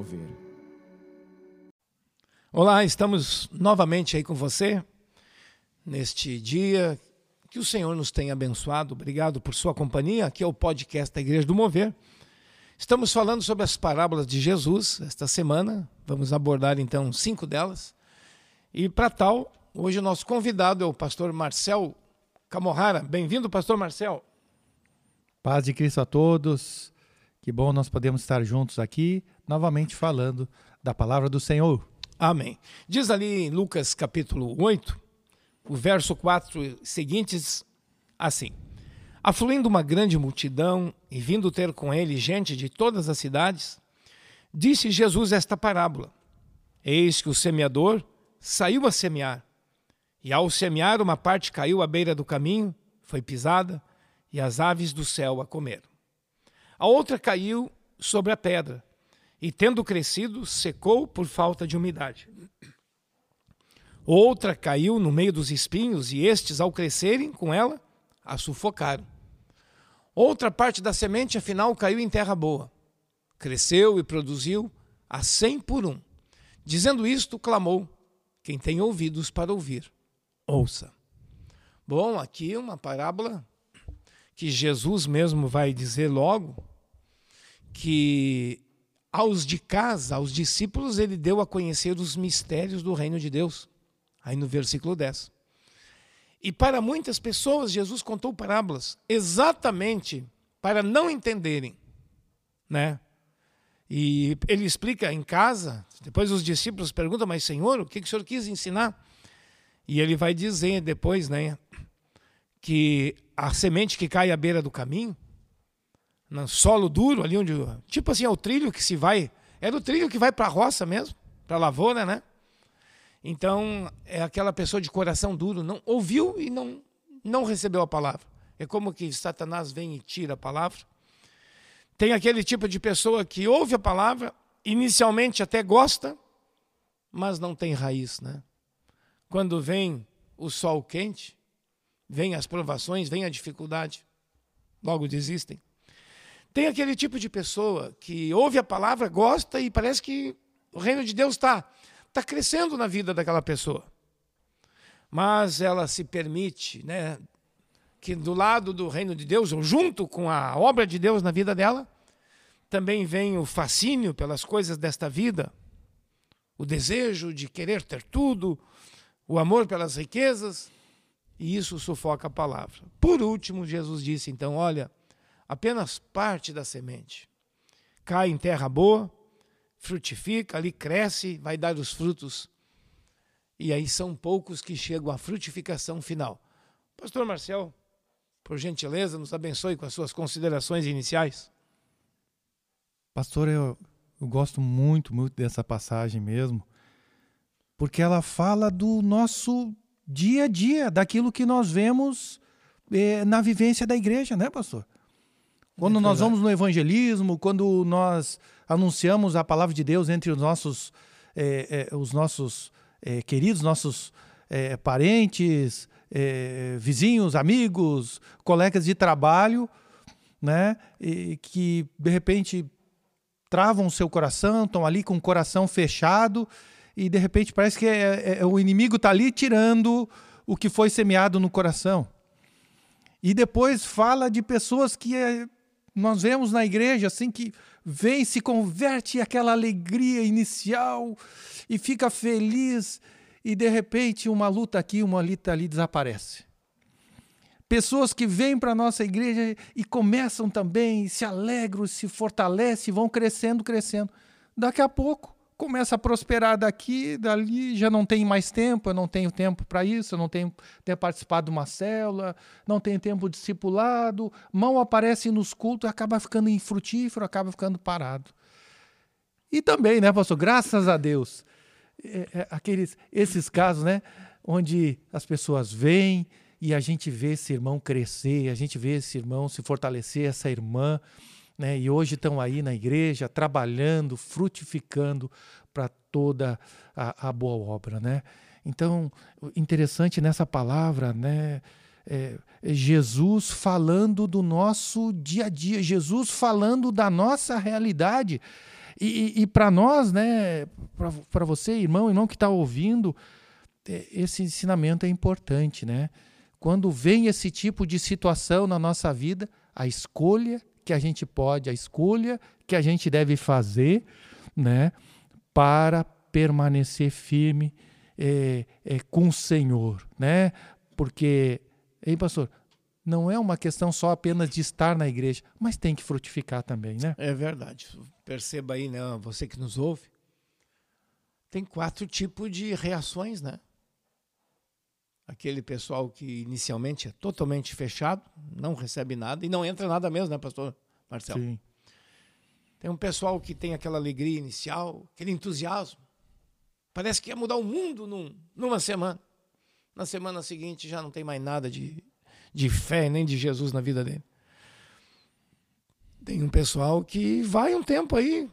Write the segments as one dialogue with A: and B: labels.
A: Mover.
B: Olá, estamos novamente aí com você neste dia que o Senhor nos tem abençoado. Obrigado por sua companhia. Aqui é o podcast da Igreja do Mover. Estamos falando sobre as parábolas de Jesus esta semana. Vamos abordar então cinco delas. E para tal, hoje o nosso convidado é o pastor Marcel Camorrara. Bem-vindo, pastor Marcel.
C: Paz de Cristo a todos. Que bom nós podemos estar juntos aqui, novamente falando da palavra do Senhor.
B: Amém. Diz ali em Lucas capítulo 8, o verso 4 seguintes, assim: Afluindo uma grande multidão e vindo ter com ele gente de todas as cidades, disse Jesus esta parábola: Eis que o semeador saiu a semear. E ao semear, uma parte caiu à beira do caminho, foi pisada, e as aves do céu a comeram. A outra caiu sobre a pedra, e tendo crescido, secou por falta de umidade. Outra caiu no meio dos espinhos, e estes, ao crescerem com ela, a sufocaram. Outra parte da semente, afinal, caiu em terra boa. Cresceu e produziu a cem por um. Dizendo isto, clamou: Quem tem ouvidos para ouvir, ouça. Bom, aqui uma parábola que Jesus mesmo vai dizer logo que aos de casa, aos discípulos, ele deu a conhecer os mistérios do reino de Deus. Aí no versículo 10. E para muitas pessoas, Jesus contou parábolas exatamente para não entenderem, né? E ele explica em casa, depois os discípulos perguntam, mas Senhor, o que, o Senhor quis ensinar? E ele vai dizer depois, né, que a semente que cai à beira do caminho, no solo duro, ali onde. Tipo assim, é o trilho que se vai. É do trilho que vai para a roça mesmo, para a lavoura, né? Então, é aquela pessoa de coração duro, não ouviu e não, não recebeu a palavra. É como que Satanás vem e tira a palavra. Tem aquele tipo de pessoa que ouve a palavra, inicialmente até gosta, mas não tem raiz, né? Quando vem o sol quente, vem as provações, vem a dificuldade, logo desistem. Tem aquele tipo de pessoa que ouve a palavra, gosta e parece que o reino de Deus está tá crescendo na vida daquela pessoa. Mas ela se permite, né, que do lado do reino de Deus, ou junto com a obra de Deus na vida dela, também vem o fascínio pelas coisas desta vida, o desejo de querer ter tudo, o amor pelas riquezas, e isso sufoca a palavra. Por último, Jesus disse então: olha apenas parte da semente. Cai em terra boa, frutifica, ali cresce, vai dar os frutos. E aí são poucos que chegam à frutificação final. Pastor Marcel, por gentileza, nos abençoe com as suas considerações iniciais.
C: Pastor, eu, eu gosto muito, muito dessa passagem mesmo, porque ela fala do nosso dia a dia, daquilo que nós vemos eh, na vivência da igreja, né, pastor? Quando é nós vamos no evangelismo, quando nós anunciamos a palavra de Deus entre os nossos, é, é, os nossos é, queridos, nossos é, parentes, é, vizinhos, amigos, colegas de trabalho, né, e que de repente travam o seu coração, estão ali com o coração fechado e de repente parece que é, o inimigo está ali tirando o que foi semeado no coração. E depois fala de pessoas que nós vemos na igreja assim que vem, se converte aquela alegria inicial e fica feliz e de repente uma luta aqui, uma luta ali desaparece. Pessoas que vêm para a nossa igreja e começam também, se alegram, se fortalecem, vão crescendo, crescendo. Daqui a pouco começa a prosperar daqui, dali, já não tem mais tempo, eu não tenho tempo para isso, eu não tenho, tenho participado de uma célula, não tenho tempo discipulado, mal aparece nos cultos, acaba ficando infrutífero, acaba ficando parado. E também, né, pastor, graças a Deus, é, é, aqueles, esses casos, né, onde as pessoas vêm e a gente vê esse irmão crescer, a gente vê esse irmão se fortalecer, essa irmã, né? E hoje estão aí na igreja trabalhando, frutificando para toda a, a, boa obra, né? Então, interessante nessa palavra, né? É, é Jesus falando do nosso dia a dia, Jesus falando da nossa realidade. E, e para nós, né, para você, irmão, irmão que está ouvindo, é, esse ensinamento é importante, né? Quando vem esse tipo de situação na nossa vida, a escolha que a gente pode, a escolha que a gente deve fazer, né, para permanecer firme é, é, com o Senhor, né? Porque, hein, pastor, não é uma questão só apenas de estar na igreja, mas tem que frutificar também, né?
B: É verdade. Perceba aí, né, você que nos ouve, tem quatro tipos de reações, né? Aquele pessoal que inicialmente é totalmente fechado, não recebe nada e não entra nada mesmo, né, pastor Marcelo? Sim. Tem um pessoal que tem aquela alegria inicial, aquele entusiasmo. Parece que ia mudar o mundo num, numa semana. Na semana seguinte já não tem mais nada de, de fé nem de Jesus na vida dele. Tem um pessoal que vai um tempo aí,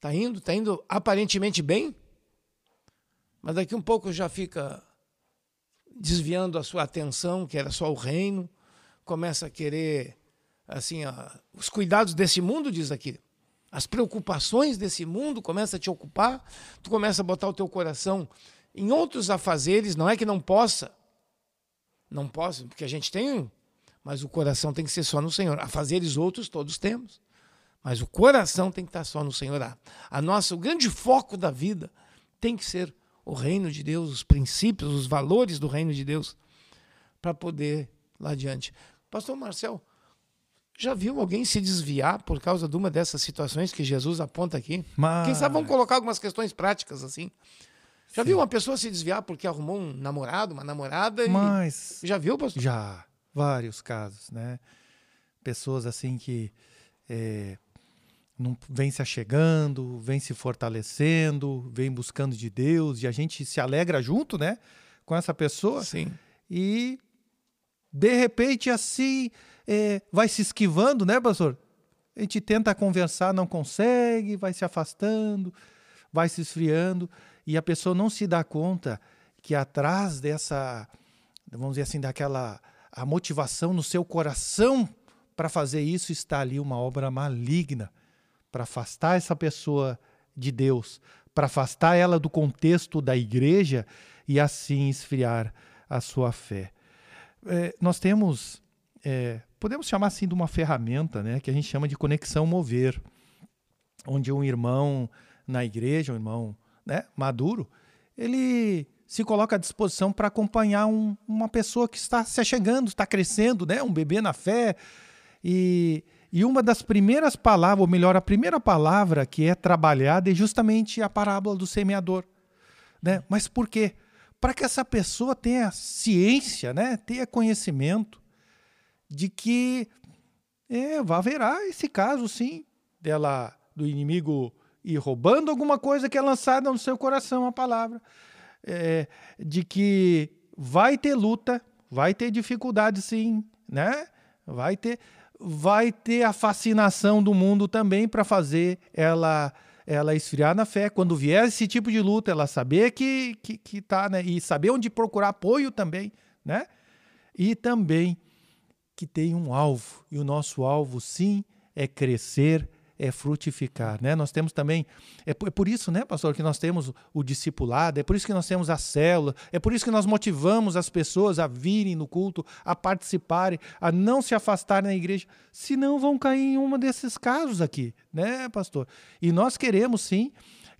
B: tá indo, tá indo aparentemente bem, mas daqui um pouco já fica desviando a sua atenção, que era só o reino, começa a querer assim, os cuidados desse mundo, diz aqui. As preocupações desse mundo começam a te ocupar, tu começa a botar o teu coração em outros afazeres, não é que não possa, não posso, porque a gente tem, mas o coração tem que ser só no Senhor. A fazeres outros todos temos. Mas o coração tem que estar só no Senhor. A nossa, o grande foco da vida tem que ser o reino de Deus, os princípios, os valores do reino de Deus, para poder lá adiante. Pastor Marcel, já viu alguém se desviar por causa de uma dessas situações que Jesus aponta aqui? Mas... Quem sabe vamos colocar algumas questões práticas assim. Já Sim. viu uma pessoa se desviar porque arrumou um namorado, uma namorada?
C: Mas.
B: Já viu, pastor?
C: Já. Vários casos, né? Pessoas assim que é, não vem se achegando, vem se fortalecendo, vem buscando de Deus e a gente se alegra junto, né? Com essa pessoa.
B: Sim.
C: E de repente assim é, vai se esquivando, né, pastor? A gente tenta conversar, não consegue, vai se afastando, vai se esfriando e a pessoa não se dá conta que atrás dessa, vamos dizer assim, daquela a motivação no seu coração para fazer isso está ali uma obra maligna para afastar essa pessoa de Deus, para afastar ela do contexto da igreja e assim esfriar a sua fé. É, nós temos, é, podemos chamar assim de uma ferramenta, né, que a gente chama de conexão mover, onde um irmão na igreja, um irmão né, maduro, ele se coloca à disposição para acompanhar um, uma pessoa que está se chegando, está crescendo, né, um bebê na fé. E, e uma das primeiras palavras, ou melhor, a primeira palavra que é trabalhada é justamente a parábola do semeador. Né? Mas por quê? Para que essa pessoa tenha ciência, né, tenha conhecimento de que é, haverá esse caso, sim, dela do inimigo e roubando alguma coisa que é lançada no seu coração, a palavra, é, de que vai ter luta, vai ter dificuldade sim, né? Vai ter, vai ter a fascinação do mundo também para fazer ela ela esfriar na fé. Quando vier esse tipo de luta, ela saber que, que, que tá, né? E saber onde procurar apoio também, né? E também que tem um alvo. E o nosso alvo, sim, é crescer é frutificar, né? Nós temos também, é por, é por, isso, né, pastor, que nós temos o discipulado, é por isso que nós temos a célula, é por isso que nós motivamos as pessoas a virem no culto, a participarem, a não se afastarem da igreja, senão vão cair em um desses casos aqui, né, pastor? E nós queremos, sim,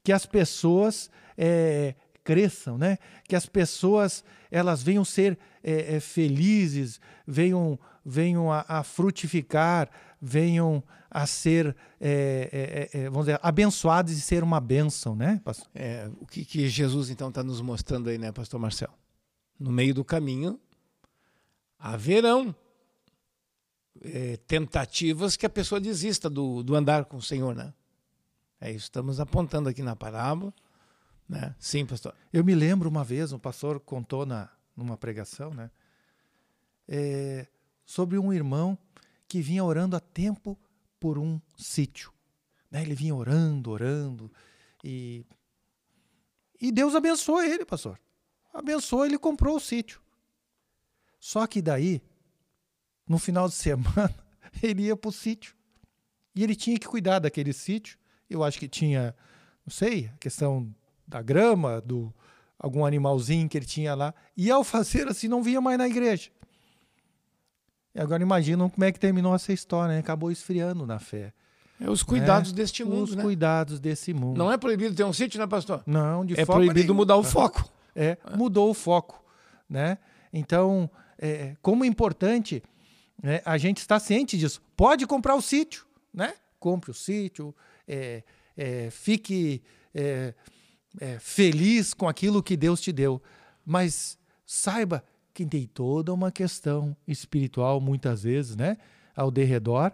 C: que as pessoas é, cresçam, né? Que as pessoas elas venham ser é, é, felizes, venham, venham a, a frutificar, venham a ser, é, é, é, é, vamos dizer, abençoados e ser uma bênção, né, pastor?
B: É, o que, que Jesus então está nos mostrando aí, né, pastor Marcelo? No meio do caminho haverão é, tentativas que a pessoa desista do, do andar com o Senhor, né? É isso, estamos apontando aqui na parábola, né? Sim, pastor.
C: Eu me lembro uma vez, um pastor contou na, numa pregação, né? É, sobre um irmão que vinha orando há tempo por um sítio. Né? Ele vinha orando, orando, e, e Deus abençoou ele, pastor. Abençoou, ele comprou o sítio. Só que daí, no final de semana, ele ia para o sítio. E ele tinha que cuidar daquele sítio Eu acho que tinha, não sei, a questão da grama, do algum animalzinho que ele tinha lá. E ao fazer assim, não vinha mais na igreja. E agora imaginam como é que terminou essa história, né? Acabou esfriando na fé.
B: É os cuidados deste mundo,
C: Os
B: né?
C: cuidados desse mundo.
B: Não é proibido ter um sítio, né, pastor?
C: Não, de
B: É
C: forma
B: proibido
C: nenhuma.
B: mudar o foco.
C: É, mudou o foco, né? Então, é, como é importante né, a gente estar ciente disso. Pode comprar o sítio, né? Compre o sítio, é, é, fique é, é, feliz com aquilo que Deus te deu, mas saiba que tem toda uma questão espiritual, muitas vezes, né? Ao derredor,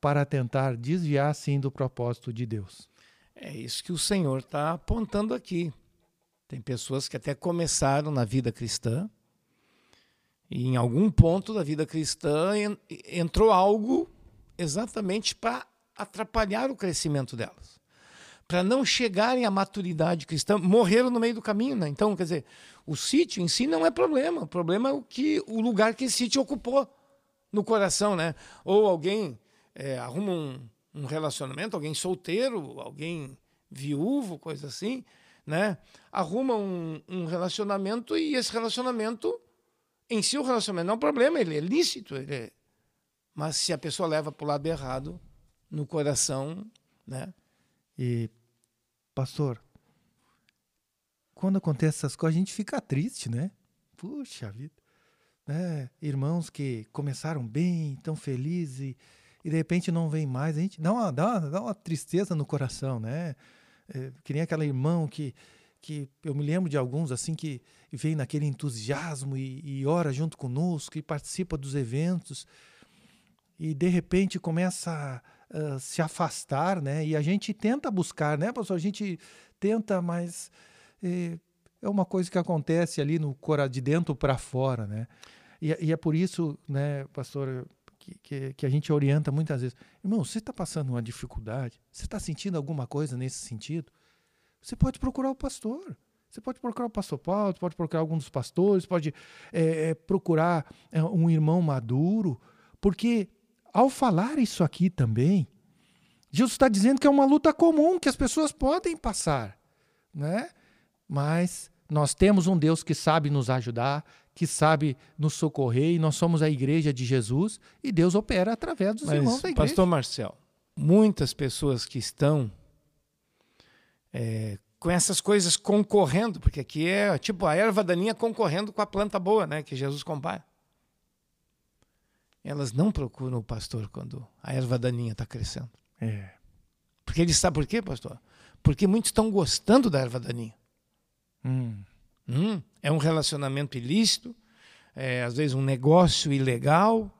C: para tentar desviar, sim, do propósito de Deus.
B: É isso que o Senhor está apontando aqui. Tem pessoas que até começaram na vida cristã e em algum ponto da vida cristã en- entrou algo exatamente para atrapalhar o crescimento delas. Para não chegarem à maturidade cristã, morreram no meio do caminho, né? Então, quer dizer, o sítio em si não é problema, o problema é o que o lugar que esse sítio ocupou no coração, né? Ou alguém é, arruma um, um relacionamento, alguém solteiro, alguém viúvo, coisa assim, né? Arruma um, um relacionamento e esse relacionamento, em si o relacionamento não é um problema, ele é lícito, ele é... mas se a pessoa leva para o lado errado, no coração, né?
C: E, pastor, quando acontece essas coisas, a gente fica triste, né? Puxa vida. Né? Irmãos que começaram bem, tão felizes, e, e de repente não vem mais. A gente dá uma, dá uma, dá uma tristeza no coração, né? É, que nem aquele irmão que, que eu me lembro de alguns assim que vem naquele entusiasmo e, e ora junto conosco e participa dos eventos e de repente começa a se afastar, né? E a gente tenta buscar, né, pastor? A gente tenta, mas é, é uma coisa que acontece ali no cora de dentro para fora, né? E, e, é por isso, né, pastor, que, que, que a gente orienta muitas vezes. Irmão, você está passando uma dificuldade? Você está sentindo alguma coisa nesse sentido? Você pode procurar o pastor. Você pode procurar o pastor Paulo, pode procurar algum dos pastores, pode é, procurar é, um irmão maduro, porque ao falar isso aqui também, Jesus está dizendo que é uma luta comum que as pessoas podem passar, né? Mas nós temos um Deus que sabe nos ajudar, que sabe nos socorrer, e nós somos a igreja de Jesus, e Deus opera através dos
B: Mas,
C: irmãos da igreja.
B: Pastor Marcel, muitas pessoas que estão é, com essas coisas concorrendo, porque aqui é tipo a erva daninha concorrendo com a planta boa, né, que Jesus compara. Elas não procuram o pastor quando a erva daninha está crescendo.
C: É.
B: Porque ele sabe por quê, pastor? Porque muitos estão gostando da erva daninha.
C: Hum.
B: Hum, é um relacionamento ilícito, é, às vezes um negócio ilegal.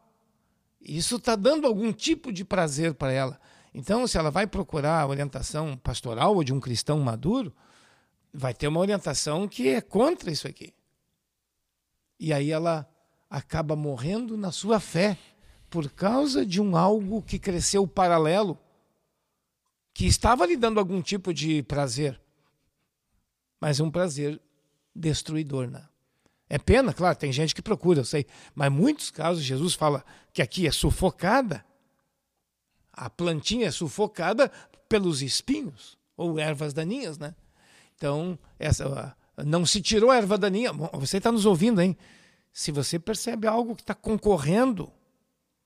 B: Isso está dando algum tipo de prazer para ela. Então, se ela vai procurar a orientação pastoral ou de um cristão maduro, vai ter uma orientação que é contra isso aqui. E aí ela acaba morrendo na sua fé por causa de um algo que cresceu paralelo, que estava lhe dando algum tipo de prazer, mas um prazer destruidor, né? É pena, claro, tem gente que procura, eu sei, mas muitos casos Jesus fala que aqui é sufocada, a plantinha é sufocada pelos espinhos ou ervas daninhas, né? Então, essa não se tirou a erva daninha. Você está nos ouvindo, hein? Se você percebe algo que está concorrendo,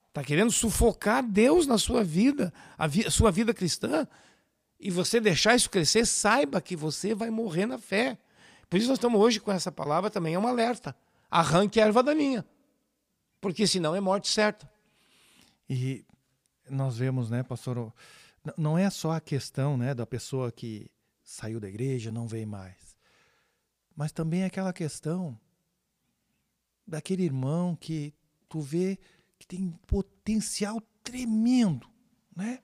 B: está querendo sufocar Deus na sua vida, a, vi a sua vida cristã, e você deixar isso crescer, saiba que você vai morrer na fé. Por isso nós estamos hoje com essa palavra também, é um alerta. Arranque a erva daninha, porque senão é morte certa.
C: E nós vemos, né, pastor, não é só a questão, né, da pessoa que saiu da igreja, não veio mais. Mas também aquela questão daquele irmão que tu vê que tem potencial tremendo, né?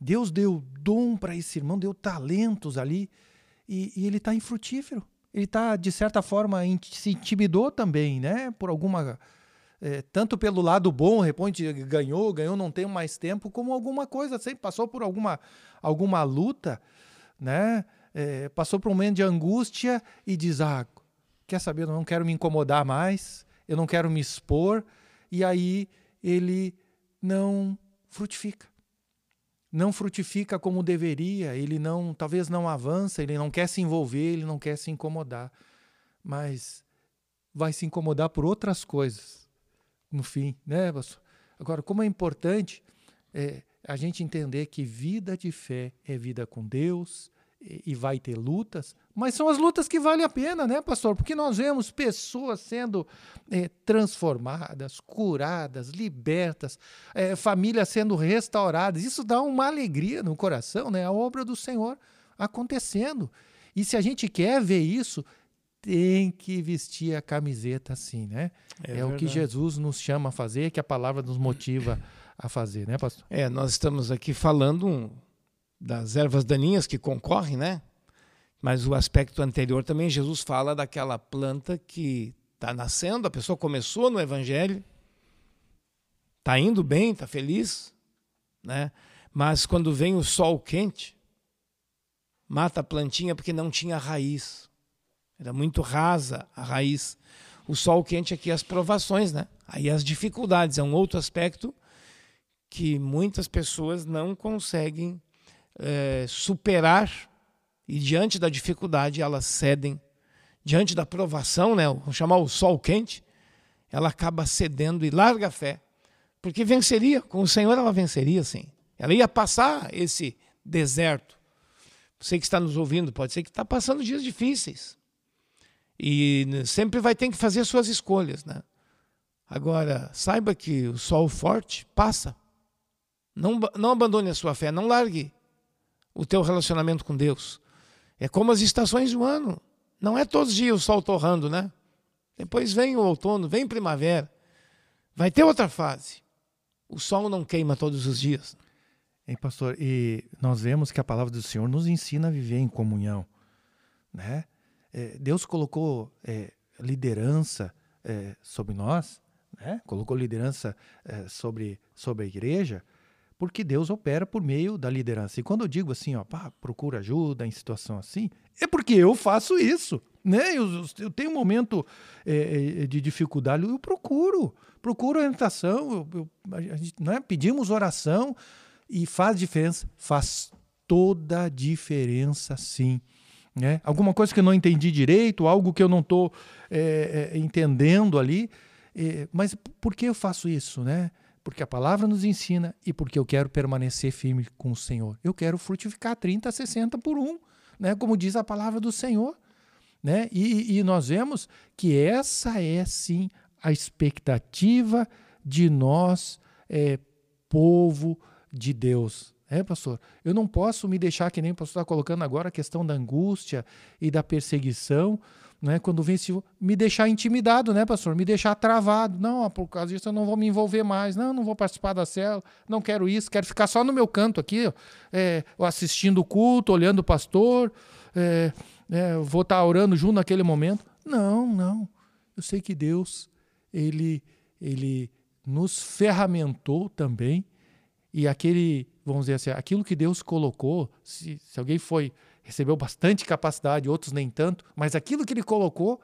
C: Deus deu dom para esse irmão, deu talentos ali, e, e ele está infrutífero. Ele está, de certa forma, se intimidou também, né? Por alguma. É, tanto pelo lado bom, repente ganhou, ganhou, não tem mais tempo, como alguma coisa, assim, passou por alguma, alguma luta, né? É, passou por um momento de angústia e diz: Ah, quer saber, eu não quero me incomodar mais, eu não quero me expor, e aí ele não frutifica. Não frutifica como deveria, ele não, talvez não avança, ele não quer se envolver, ele não quer se incomodar, mas vai se incomodar por outras coisas no fim, né, pastor? Agora, como é importante é, a gente entender que vida de fé é vida com Deus, e vai ter lutas, mas são as lutas que valem a pena, né, pastor? Porque nós vemos pessoas sendo é, transformadas, curadas, libertas, é, famílias sendo restauradas. Isso dá uma alegria no coração, né? A obra do Senhor acontecendo. E se a gente quer ver isso, tem que vestir a camiseta assim, né? É, é o que Jesus nos chama a fazer, que a palavra nos motiva a fazer, né, pastor?
B: É, nós estamos aqui falando das ervas daninhas que concorrem, né? Mas o aspecto anterior também, Jesus fala daquela planta que está nascendo, a pessoa começou no Evangelho, está indo bem, está feliz, né? Mas quando vem o sol quente, mata a plantinha porque não tinha raiz. Era muito rasa a raiz. O sol quente aqui as provações, né? Aí as dificuldades é um outro aspecto que muitas pessoas não conseguem é, superar e diante da dificuldade elas cedem, diante da provação, né, vamos chamar o sol quente, ela acaba cedendo e larga a fé, porque venceria, com o Senhor ela venceria sim. Ela ia passar esse deserto. Você que está nos ouvindo, pode ser que está passando dias difíceis. E sempre vai ter que fazer suas escolhas, né? Agora, saiba que o sol forte passa. Não, não abandone a sua fé, não largue o teu relacionamento com Deus. É como as estações do ano. Não é todos os dias o sol torrando, né? Depois vem o outono, vem primavera. Vai ter outra fase. O sol não queima todos os dias.
C: Hein, pastor? E nós vemos que a palavra do Senhor nos ensina a viver em comunhão, né? É, Deus colocou é, liderança é, sobre nós, né? Colocou liderança é, sobre sobre a igreja porque Deus opera por meio da liderança. E quando eu digo assim, ó, pá, procura ajuda em situação assim, é porque eu faço isso. Né? Eu, eu tenho um momento é, de dificuldade, eu procuro, procuro orientação, eu, eu, gente, né? pedimos oração e faz diferença, faz toda a diferença sim. Né? Alguma coisa que eu não entendi direito, algo que eu não estou é, é, entendendo ali, é, mas por que eu faço isso? Né? Porque a palavra nos ensina e porque eu quero permanecer firme com o Senhor. Eu quero frutificar 30, 60 por um, né? como diz a palavra do Senhor. Né? E, e nós vemos que essa é sim a expectativa de nós, é, povo de Deus. É, pastor? Eu não posso me deixar, que nem o pastor está colocando agora, a questão da angústia e da perseguição, né, quando venceu, me deixar intimidado, né, pastor? Me deixar travado. Não, por causa disso eu não vou me envolver mais. Não, não vou participar da célula. Não quero isso. Quero ficar só no meu canto aqui, é, assistindo o culto, olhando o pastor. É, é, vou estar tá orando junto naquele momento. Não, não. Eu sei que Deus, ele, ele nos ferramentou também. E aquele, vamos dizer assim, aquilo que Deus colocou, se, se alguém foi recebeu bastante capacidade, outros nem tanto, mas aquilo que ele colocou,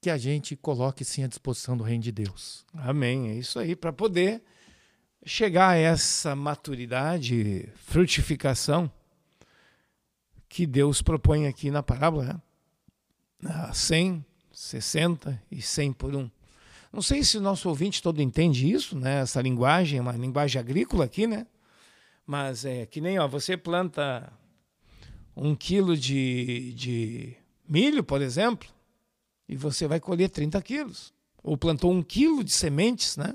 C: que a gente coloque sim à disposição do reino de Deus.
B: Amém. É isso aí, para poder chegar a essa maturidade, frutificação que Deus propõe aqui na parábola, né? 100, 60 e 100 por um. Não sei se o nosso ouvinte todo entende isso, né? Essa linguagem, uma linguagem agrícola aqui, né? Mas é que nem, ó, você planta um quilo de, de milho, por exemplo, e você vai colher 30 quilos. Ou plantou um quilo de sementes, né?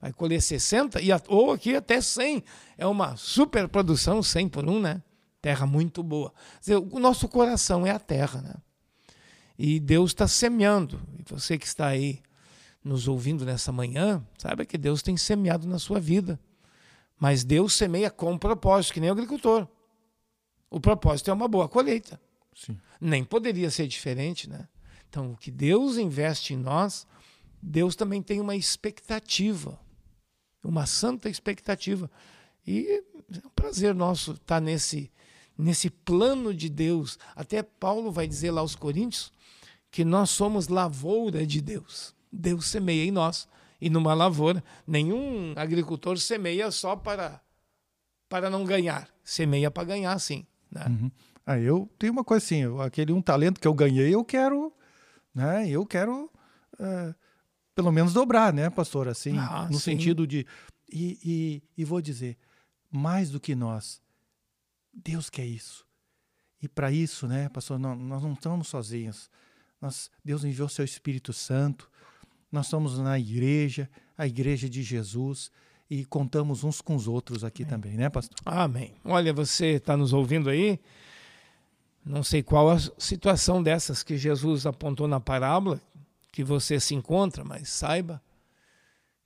B: Vai colher 60, e, ou aqui até 100. É uma super produção, 100 por um, né? Terra muito boa. Dizer, o nosso coração é a terra, né? E Deus está semeando. E você que está aí nos ouvindo nessa manhã, saiba que Deus tem semeado na sua vida. Mas Deus semeia com propósito, que nem o agricultor. O propósito é uma boa colheita. Sim. Nem poderia ser diferente, né? Então, o que Deus investe em nós, Deus também tem uma expectativa, uma santa expectativa. E é um prazer nosso estar nesse, nesse plano de Deus. Até Paulo vai dizer lá aos Coríntios que nós somos lavoura de Deus. Deus semeia em nós. E numa lavoura, nenhum agricultor semeia só para para não ganhar. Semeia para ganhar, sim. Né?
C: Uhum. Ah, eu tenho uma coisa assim, aquele um talento que eu ganhei, eu quero, né? Eu quero uh, pelo menos dobrar, né, pastor? Assim,
B: Ah,
C: no
B: sim.
C: sentido de e, e, e vou dizer mais do que nós, Deus quer isso. E para isso, né, pastor, não- nós não estamos sozinhos. Nós, Deus enviou seu Espírito Santo. Nós estamos na igreja, a igreja de Jesus, e contamos uns com os outros aqui também, né, pastor?
B: Amém. Olha, você está nos ouvindo aí? Não sei qual a situação dessas que Jesus apontou na parábola que você se encontra, mas saiba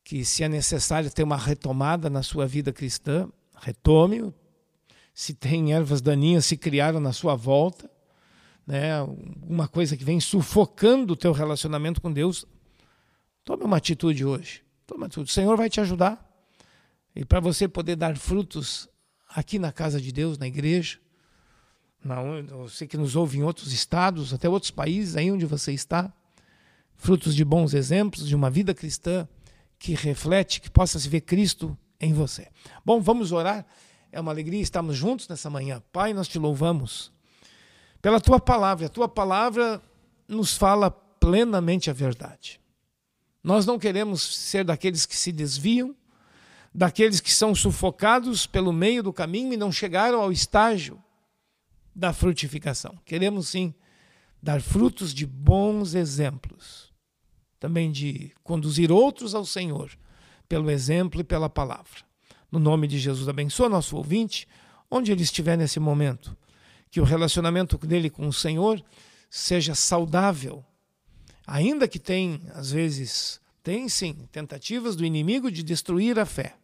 B: que se é necessário ter uma retomada na sua vida cristã, retome-o. Se tem ervas daninhas se criaram na sua volta, né, uma coisa que vem sufocando o teu relacionamento com Deus, tome uma atitude hoje. Tome uma atitude. O Senhor vai te ajudar. E para você poder dar frutos aqui na casa de Deus, na igreja, na você que nos ouve em outros estados, até outros países, aí onde você está, frutos de bons exemplos, de uma vida cristã que reflete, que possa se ver Cristo em você. Bom, vamos orar. É uma alegria estarmos juntos nessa manhã. Pai, nós te louvamos pela tua palavra. A tua palavra nos fala plenamente a verdade. Nós não queremos ser daqueles que se desviam, daqueles que são sufocados pelo meio do caminho e não chegaram ao estágio da frutificação. Queremos sim dar frutos de bons exemplos, também de conduzir outros ao Senhor pelo exemplo e pela palavra. No nome de Jesus, abençoa nosso ouvinte, onde ele estiver nesse momento, que o relacionamento dele com o Senhor seja saudável, ainda que tem, às vezes, tem sim, tentativas do inimigo de destruir a fé.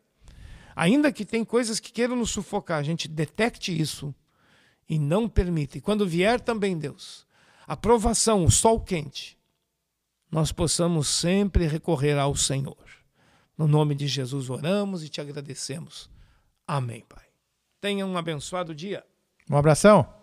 B: Ainda que tem coisas que queiram nos sufocar, a gente detecte isso e não permita. E quando vier também, Deus, a provação, o sol quente, nós possamos sempre recorrer ao Senhor. No nome de Jesus oramos e te agradecemos. Amém, Pai. Tenha um abençoado dia.
C: Um abração.